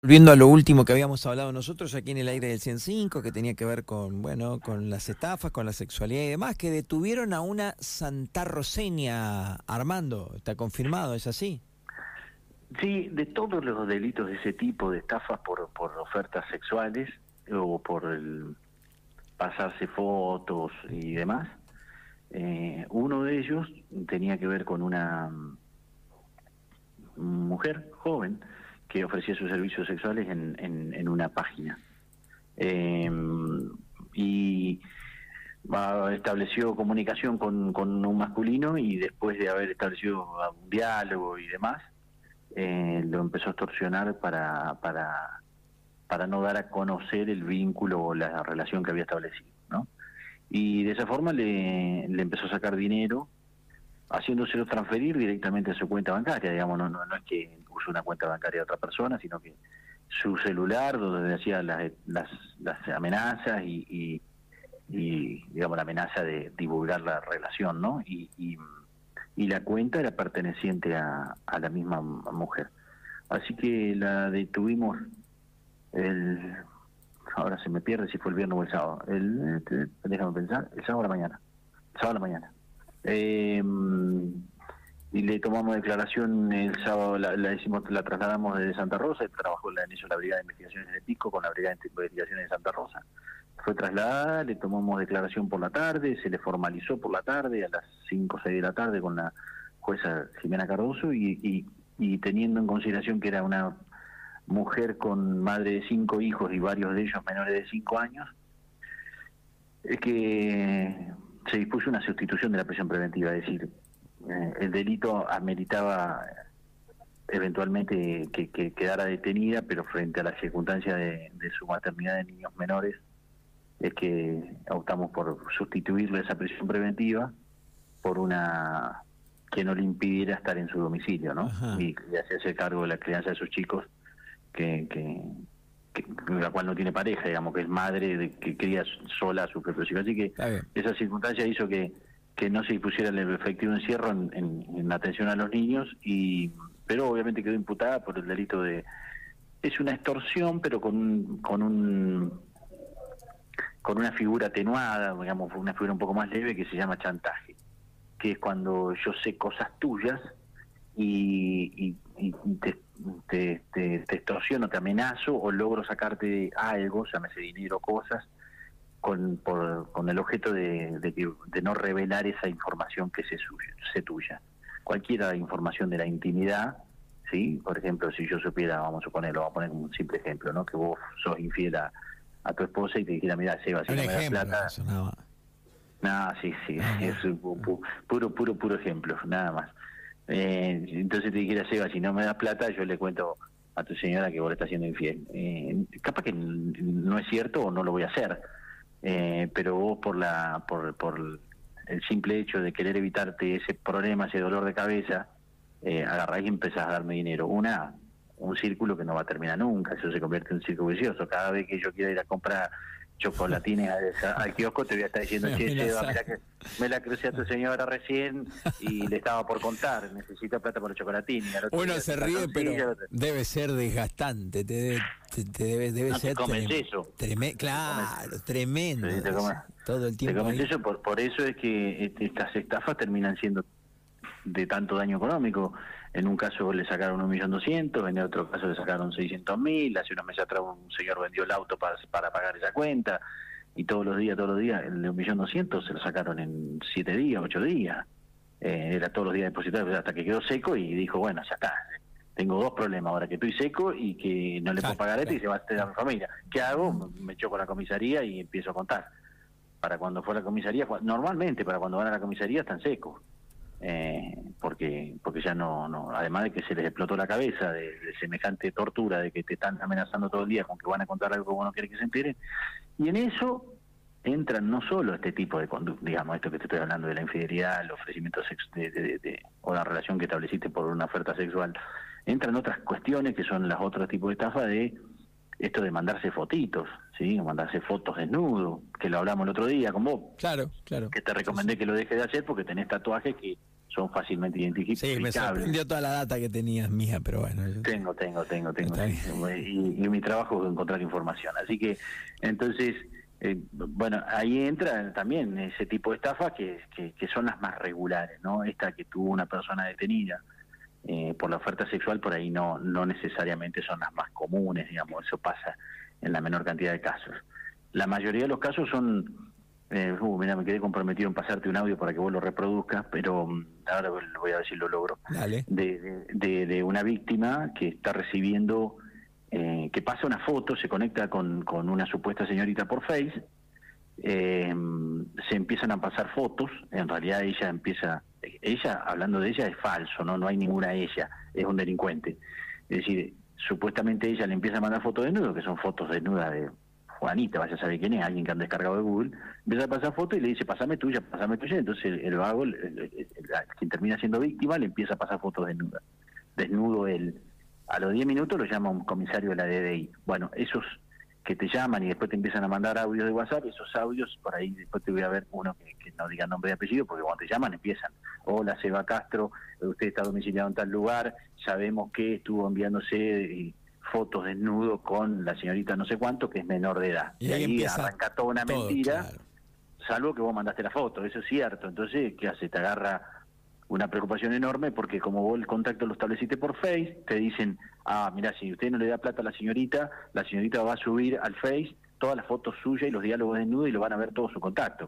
Volviendo a lo último que habíamos hablado nosotros aquí en el aire del 105, que tenía que ver con, bueno, con las estafas, con la sexualidad y demás, que detuvieron a una santarroseña, Armando, está confirmado, ¿es así? Sí, de todos los delitos de ese tipo, de estafas por, por ofertas sexuales o por el pasarse fotos y demás, eh, uno de ellos tenía que ver con una mujer joven, que ofrecía sus servicios sexuales en, en, una página. Eh, y estableció comunicación con, con, un masculino y después de haber establecido un diálogo y demás, eh, lo empezó a extorsionar para, para, para no dar a conocer el vínculo o la relación que había establecido. ¿no? Y de esa forma le empezó a sacar dinero haciéndoselo transferir directamente a su cuenta bancaria, digamos, no, no, no es que use una cuenta bancaria de otra persona, sino que su celular, donde hacía las, las, las amenazas y, y, digamos, la amenaza de divulgar la relación, ¿no? Y, y, la cuenta era perteneciente a, a la misma mujer. Así que la detuvimos el... Ahora se me pierde si fue el viernes o el sábado. El, déjame pensar, el sábado a la mañana. El sábado a la mañana. Eh, y le tomamos declaración el sábado, la, la, la trasladamos desde Santa Rosa, trabajó en la Brigada de Investigaciones de Pico con la Brigada de Investigaciones de Santa Rosa. Fue trasladada, le tomamos declaración por la tarde, se le formalizó por la tarde, a las 5 o 6 de la tarde con la jueza Jimena Cardoso y, y, teniendo en consideración que era una mujer con madre de cinco hijos y varios de ellos menores de cinco años, es que se dispuso una sustitución de la prisión preventiva, es decir, eh, el delito ameritaba eventualmente que, quedara detenida, pero frente a la circunstancia de, su maternidad de niños menores, es que optamos por sustituirle esa prisión preventiva por una que no le impidiera estar en su domicilio, ¿no? Y, hacerse cargo de la crianza de sus chicos, que, que, la cual no tiene pareja, digamos, que es madre de que cría sola a sus propios hijos. Así que esa circunstancia hizo que, que no se dispusiera el efectivo encierro en, en, atención a los niños, y pero obviamente quedó imputada por el delito de... Es una extorsión, pero con, con un con una figura atenuada, digamos, una figura un poco más leve que se llama chantaje, que es cuando yo sé cosas tuyas y, y, te, te, te, te, extorsiono, te amenazo o logro sacarte algo, llámese dinero, cosas, con, por, con el objeto de, de, no revelar esa información que se, se tuya. Cualquiera información de la intimidad, ¿sí? Por ejemplo, si yo supiera, vamos a suponerlo, vamos a poner un simple ejemplo, ¿no? Que vos sos infiel a, tu esposa y te dijera, mira, Seba, si no me das plata... no, sí, sí, ah, es puro, puro, puro ejemplo, nada más. Eh, entonces te dijera, Seba, si no me das plata, yo le cuento a tu señora que vos le estás siendo infiel. Eh, capaz que no es cierto o no lo voy a hacer, eh, pero vos por, la, por, por el simple hecho de querer evitarte ese problema, ese dolor de cabeza, eh, agarrás y empezás a darme dinero. Una, un círculo que no va a terminar nunca, eso se convierte en un círculo vicioso. Cada vez que yo quiera ir a comprar chocolatines al kiosco, te voy a estar diciendo, che, que me la crucé a tu señora recién y le estaba por contar, necesito plata por los chocolatines. Uno se ríe, pero debe ser desgastante, te debe, debe, ser eso. claro, tremendo. todo el tiempo. eso, por, por eso es que este, estas estafas terminan siendo de tanto daño económico. En un caso le sacaron un millón doscientos, en otro caso le sacaron seiscientos mil, hace unos meses atrás un señor vendió el auto para, para pagar esa cuenta, y todos los días, todos los días, el de un millón doscientos se lo sacaron en siete días, ocho días. Eh, era todos los días depositado hasta que quedó seco y dijo, bueno, ya está, tengo dos problemas ahora, que estoy seco y que no le puedo pagar esto y se va a hacer a mi familia. ¿Qué hago? Me echo con la comisaría y empiezo a contar. Para cuando fue a la comisaría, normalmente para cuando van a la comisaría están secos eh, porque porque ya no, no, además de que se les explotó la cabeza de, semejante tortura, de que te están amenazando todo el día con que van a contar algo que vos no quieres que se entere, y en eso entran no solo este tipo de conducta, digamos, esto que te estoy hablando de la infidelidad, el ofrecimiento de, de, o la relación que estableciste por una oferta sexual, entran otras cuestiones que son las otros tipos de estafa de esto de mandarse fotitos, ¿sí? Mandarse fotos desnudo, que lo hablamos el otro día con vos. Claro, claro. Que te recomendé que lo dejes de hacer porque tenés tatuajes que son fácilmente identificables. Sí, me sorprendió toda la data que tenías mía, pero bueno. Tengo, tengo, tengo, tengo. Y, y, mi trabajo es encontrar información. Así que, entonces, eh, bueno, ahí entra también ese tipo de estafas que, que, son las más regulares, ¿no? Esta que tuvo una persona detenida eh, por la oferta sexual, por ahí no, no necesariamente son las más comunes, digamos, eso pasa en la menor cantidad de casos. La mayoría de los casos son eh, uh, mira, me quedé comprometido en pasarte un audio para que vos lo reproduzcas, pero mm, ahora voy a ver si lo logro. De, de, una víctima que está recibiendo, eh, que pasa una foto, se conecta con, con una supuesta señorita por Face, eh, se empiezan a pasar fotos, en realidad ella empieza, ella, hablando de ella, es falso, no, no hay ninguna ella, es un delincuente. Es decir, supuestamente ella le empieza a mandar fotos de nudo, que son fotos desnudas de Juanita, vaya a saber quién es, alguien que han descargado de Google, empieza a pasar foto y le dice, pasame tuya, pasame tuya, entonces el, vago, quien termina siendo víctima, le empieza a pasar fotos desnudas. Desnudo él. A los 10 minutos lo llama un comisario de la DDI. Bueno, esos que te llaman y después te empiezan a mandar audios de WhatsApp, esos audios, por ahí después te voy a ver uno que, no diga nombre y apellido, porque cuando te llaman empiezan, hola Seba Castro, usted está domiciliado en tal lugar, sabemos que estuvo enviándose fotos desnudo con la señorita no sé cuánto, que es menor de edad. Y, ahí, arranca toda una mentira, salvo que vos mandaste la foto, eso es cierto. Entonces, ¿qué hace? Te agarra una preocupación enorme porque como vos el contacto lo estableciste por Face, te dicen, ah, mira, si usted no le da plata a la señorita, la señorita va a subir al Face todas las fotos suyas y los diálogos desnudos y lo van a ver todo su contacto.